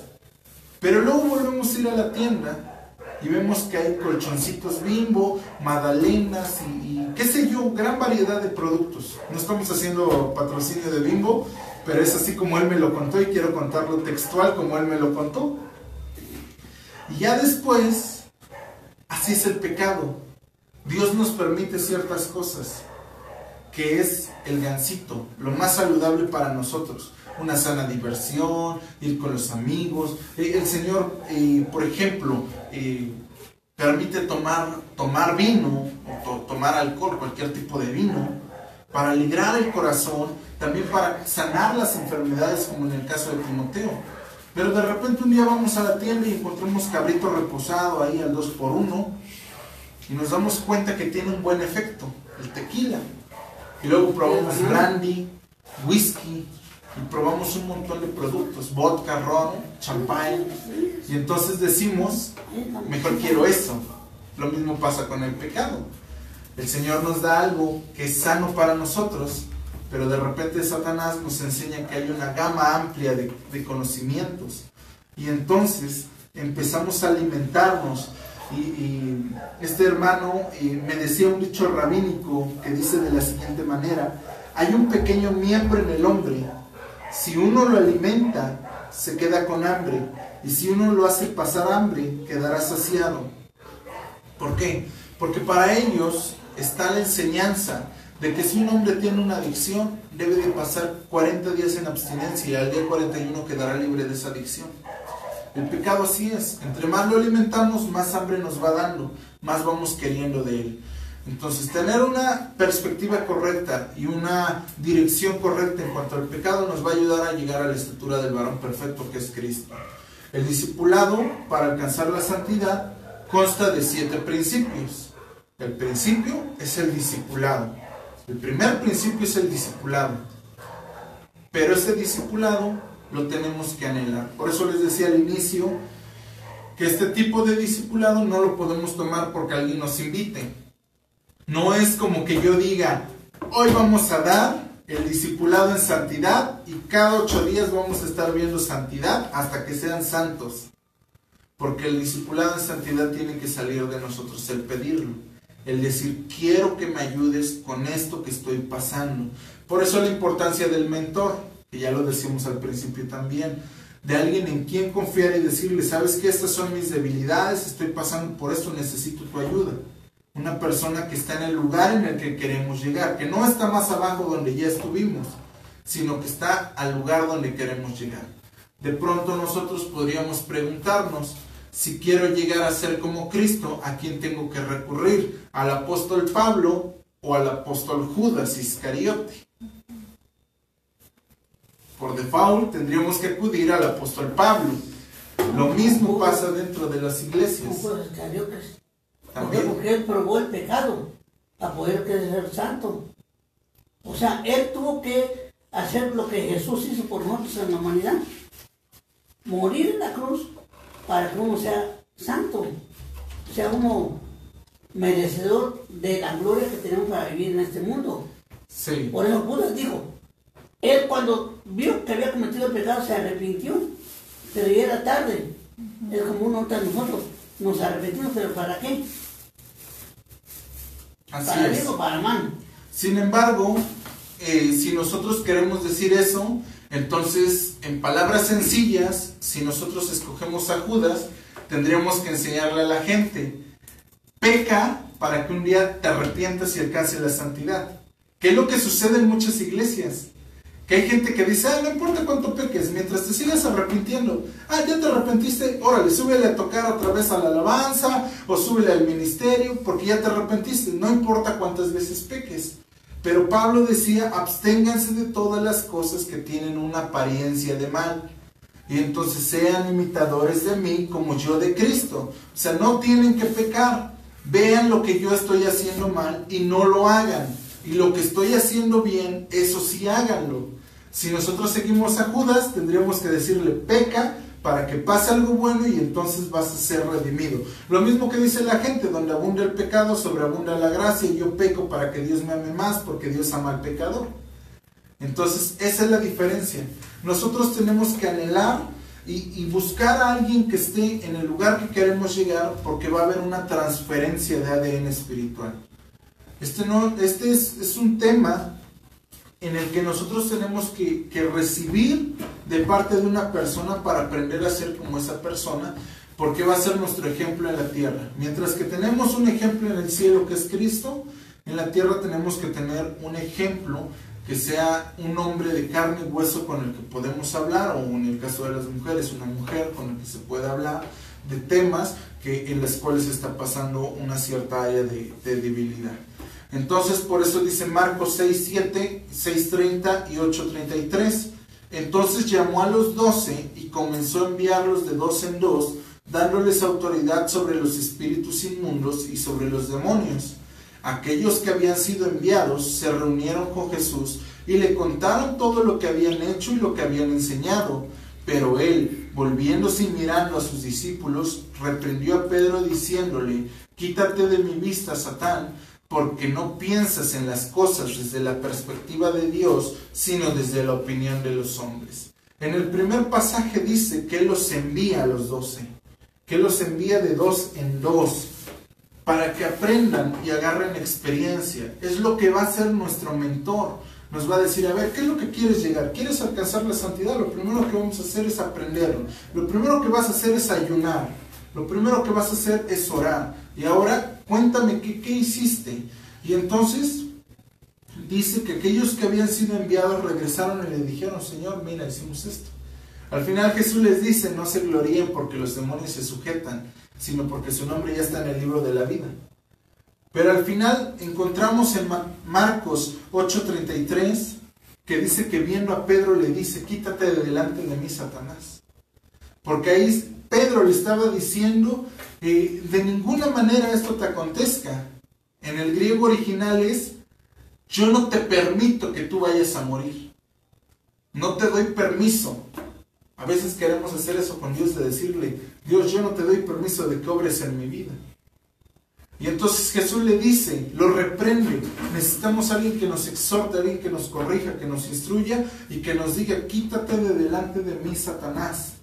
Pero luego volvemos a ir a la tienda y vemos que hay colchoncitos bimbo, magdalenas y, y, qué sé yo, gran variedad de productos. No estamos haciendo patrocinio de bimbo, pero es así como él me lo contó y quiero contarlo textual como él me lo contó. Y ya después, así es el pecado. Dios nos permite ciertas cosas, que es el gansito, lo más saludable para nosotros. Una sana diversión, ir con los amigos. Eh, el Señor, eh, por ejemplo, eh, permite tomar, tomar vino o tomar alcohol, cualquier tipo de vino, para alegrar el corazón, también para sanar las enfermedades, como en el caso de Timoteo. Pero de repente un día vamos a la tienda y encontramos cabrito reposado ahí al 2 por 1 y nos damos cuenta que tiene un buen efecto, el tequila. Y luego probamos brandy, whisky, y probamos un montón de productos, vodka, ron, champagne, y entonces decimos, mejor quiero eso. Lo mismo pasa con el pecado. El Señor nos da algo que es sano para nosotros, pero de repente Satanás nos enseña que hay una gama amplia de, de conocimientos. Y entonces empezamos a alimentarnos y, este hermano me decía un dicho rabínico que dice de la siguiente manera, hay un pequeño miembro en el hombre, si uno lo alimenta, se queda con hambre, y si uno lo hace pasar hambre, quedará saciado. ¿Por qué? Porque para ellos está la enseñanza de que si un hombre tiene una adicción, debe de pasar 40 días en abstinencia y al día 41 quedará libre de esa adicción. El pecado así es. Entre más lo alimentamos, más hambre nos va dando, más vamos queriendo de él. Entonces, tener una perspectiva correcta y una dirección correcta en cuanto al pecado nos va a ayudar a llegar a la estatura del varón perfecto que es Cristo. El discipulado, para alcanzar la santidad, consta de siete principios. El principio es el discipulado. El primer principio es el discipulado. Pero ese discipulado lo tenemos que anhelar. Por eso les decía al inicio que este tipo de discipulado no lo podemos tomar porque alguien nos invite. No es como que yo diga, hoy vamos a dar el discipulado en santidad y cada ocho días vamos a estar viendo santidad hasta que sean santos. Porque el discipulado en santidad tiene que salir de nosotros, el pedirlo, el decir, quiero que me ayudes con esto que estoy pasando. Por eso la importancia del mentor, que ya lo decimos al principio también, de alguien en quien confiar y decirle, sabes que estas son mis debilidades, estoy pasando por esto, necesito tu ayuda. Una persona que está en el lugar en el que queremos llegar, que no está más abajo donde ya estuvimos, sino que está al lugar donde queremos llegar. De pronto nosotros podríamos preguntarnos, si quiero llegar a ser como Cristo, ¿a quién tengo que recurrir? ¿Al apóstol Pablo o al apóstol Judas Iscariote? Por default tendríamos que acudir al apóstol Pablo. Lo mismo pasa dentro de las iglesias. También. Porque él probó el pecado para poder ser santo. O sea, él tuvo que hacer lo que Jesús hizo por nosotros en la humanidad. Morir en la cruz para que uno sea santo. Sea uno merecedor de la gloria que tenemos para vivir en este mundo. Sí. Por eso Buda dijo, él cuando vio que había cometido el pecado se arrepintió, pero ya era tarde. Es como uno de nosotros, nos arrepentimos, pero ¿para qué? Así para es. o para mal. Sin embargo, eh, si nosotros queremos decir eso, entonces, en palabras sencillas, si nosotros escogemos a Judas, tendríamos que enseñarle a la gente, peca para que un día te arrepientas y alcance la santidad. ¿Qué es lo que sucede en muchas iglesias? Que hay gente que dice, ah, no importa cuánto peques, mientras te sigas arrepintiendo. Ah, ya te arrepentiste, órale, súbele a tocar otra vez a la alabanza o súbele al ministerio, porque ya te arrepentiste. No importa cuántas veces peques. Pero Pablo decía, absténganse de todas las cosas que tienen una apariencia de mal. Y entonces sean imitadores de mí como yo de Cristo. O sea, no tienen que pecar. Vean lo que yo estoy haciendo mal y no lo hagan. Y lo que estoy haciendo bien, eso sí háganlo. Si nosotros seguimos a Judas, tendríamos que decirle peca para que pase algo bueno y entonces vas a ser redimido. Lo mismo que dice la gente, donde abunda el pecado, sobreabunda la gracia, y yo peco para que Dios me ame más, porque Dios ama al pecador. Entonces, esa es la diferencia. Nosotros tenemos que anhelar y, buscar a alguien que esté en el lugar que queremos llegar, porque va a haber una transferencia de ADN espiritual. Este, no, este es, es un tema en el que nosotros tenemos que, recibir de parte de una persona para aprender a ser como esa persona, porque va a ser nuestro ejemplo en la tierra. Mientras que tenemos un ejemplo en el cielo que es Cristo, en la tierra tenemos que tener un ejemplo que sea un hombre de carne y hueso con el que podemos hablar, o en el caso de las mujeres, una mujer con el que se puede hablar de temas que, en los cuales está pasando una cierta área de debilidad. Entonces, por eso dice Marcos 6, 7, 6, 30 y 8, 33. Entonces llamó a los doce y comenzó a enviarlos de dos en dos, dándoles autoridad sobre los espíritus inmundos y sobre los demonios. Aquellos que habían sido enviados se reunieron con Jesús y le contaron todo lo que habían hecho y lo que habían enseñado. Pero él, volviéndose y mirando a sus discípulos, reprendió a Pedro diciéndole, Quítate de mi vista, Satán porque no piensas en las cosas desde la perspectiva de Dios, sino desde la opinión de los hombres. En el primer pasaje dice que Él los envía a los doce, que los envía de dos en dos, para que aprendan y agarren experiencia. Es lo que va a ser nuestro mentor. Nos va a decir, a ver, ¿qué es lo que quieres llegar? ¿Quieres alcanzar la santidad? Lo primero que vamos a hacer es aprenderlo. Lo primero que vas a hacer es ayunar. Lo primero que vas a hacer es orar. Y ahora cuéntame qué, qué hiciste. Y entonces dice que aquellos que habían sido enviados regresaron y le dijeron, Señor, mira, hicimos esto. Al final Jesús les dice, no se gloríen porque los demonios se sujetan, sino porque su nombre ya está en el libro de la vida. Pero al final encontramos en Marcos 8:33 que dice que viendo a Pedro le dice, quítate de delante de mí, Satanás. Porque ahí Pedro le estaba diciendo, eh, de ninguna manera esto te acontezca. En el griego original es, yo no te permito que tú vayas a morir. No te doy permiso. A veces queremos hacer eso con Dios de decirle, Dios, yo no te doy permiso de que obres en mi vida. Y entonces Jesús le dice, lo reprende. Necesitamos a alguien que nos exhorte, alguien que nos corrija, que nos instruya y que nos diga, quítate de delante de mí, Satanás,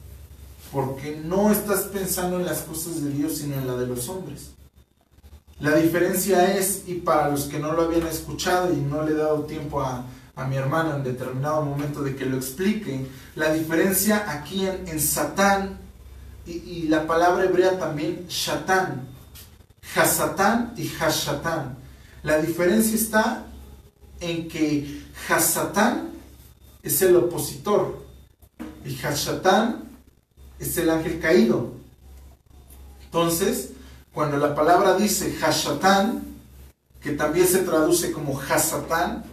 porque no estás pensando en las cosas de Dios, sino en la de los hombres. La diferencia es, y para los que no lo habían escuchado y no le he dado tiempo a, mi hermano en determinado momento de que lo explique, la diferencia aquí en, Satán y, la palabra hebrea también, Shatán, Hasatán y Hashatán. La diferencia está en que Hasatán es el opositor y Hashatán es el ángel caído. Entonces, cuando la palabra dice Hashatán, que también se traduce como Hasatán,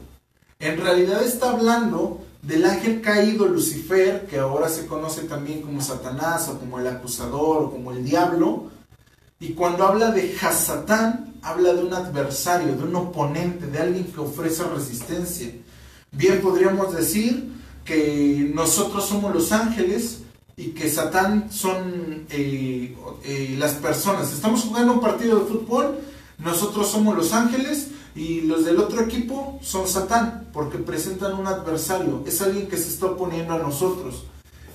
en realidad está hablando del ángel caído Lucifer, que ahora se conoce también como Satanás o como el acusador o como el diablo. Y cuando habla de Hasatán, habla de un adversario, de un oponente, de alguien que ofrece resistencia. Bien podríamos decir que nosotros somos los ángeles y que Satán son eh, eh, las personas. Estamos jugando un partido de fútbol, nosotros somos los ángeles y los del otro equipo son Satán, porque presentan un adversario, es alguien que se está oponiendo a nosotros,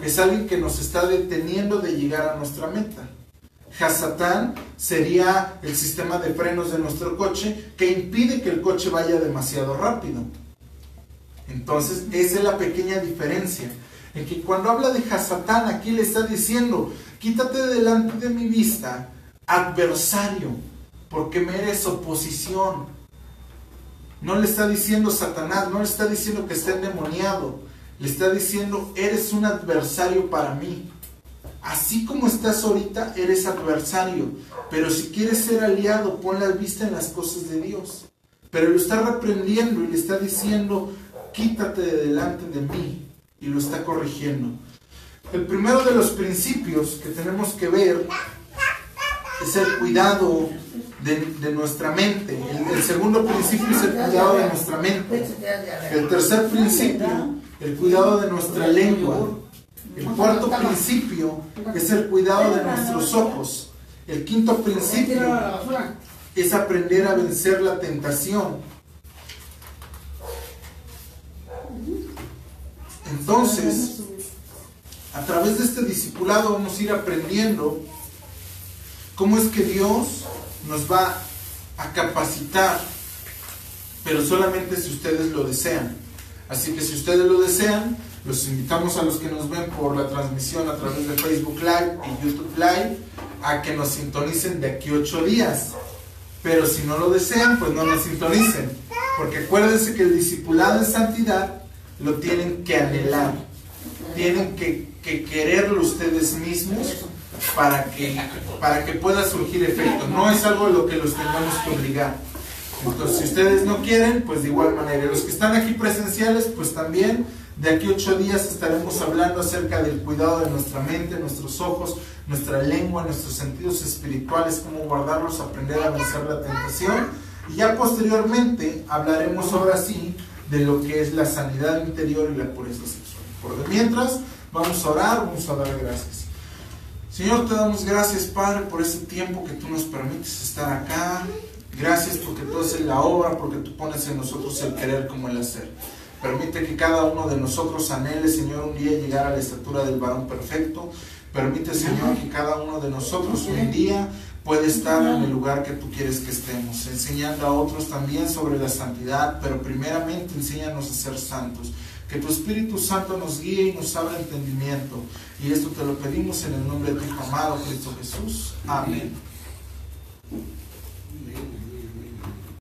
es alguien que nos está deteniendo de llegar a nuestra meta. Hasatán sería el sistema de frenos de nuestro coche que impide que el coche vaya demasiado rápido. Entonces, esa es la pequeña diferencia en que cuando habla de Hasatán, aquí le está diciendo, quítate delante de mi vista, adversario, porque me eres oposición. No le está diciendo Satanás, no le está diciendo que esté endemoniado, le está diciendo, eres un adversario para mí. Así como estás ahorita, eres adversario, pero si quieres ser aliado, pon la vista en las cosas de Dios. Pero lo está reprendiendo y le está diciendo, quítate de delante de mí, y lo está corrigiendo. El primero de los principios que tenemos que ver es el cuidado de, nuestra mente. El, segundo principio es el cuidado de nuestra mente. El tercer principio, el cuidado de nuestra lengua. El cuarto principio es el cuidado de nuestros ojos. El quinto principio es aprender a vencer la tentación. Entonces, a través de este discipulado vamos a ir aprendiendo cómo es que Dios nos va a capacitar, pero solamente si ustedes lo desean. Así que si ustedes lo desean, los invitamos a los que nos ven por la transmisión a través de Facebook Live y YouTube Live a que nos sintonicen de aquí ocho días. Pero si no lo desean, pues no nos sintonicen. Porque acuérdense que el discipulado en santidad lo tienen que anhelar, tienen que, quererlo ustedes mismos para que, para que pueda surgir efecto. No es algo a lo que los tengamos que obligar. Entonces, si ustedes no quieren, pues de igual manera. Los que están aquí presenciales, pues también de aquí ocho días estaremos hablando acerca del cuidado de nuestra mente, nuestros ojos, nuestra lengua, nuestros sentidos espirituales, cómo guardarlos, aprender a vencer la tentación. Y ya posteriormente hablaremos ahora sí de lo que es la sanidad interior y la pureza sexual. Por mientras, vamos a orar, vamos a dar gracias. Señor, te damos gracias, Padre, por ese tiempo que tú nos permites estar acá. Gracias porque tú haces la obra, porque tú pones en nosotros el querer como el hacer. Permite que cada uno de nosotros anhele, Señor, un día llegar a la estatura del varón perfecto. Permite, Señor, que cada uno de nosotros un día puede estar en el lugar que tú quieres que estemos, enseñando a otros también sobre la santidad, pero primeramente enséñanos a ser santos. Que tu Espíritu Santo nos guíe y nos abra entendimiento. Y esto te lo pedimos en el nombre de tu amado Cristo Jesús. Amén.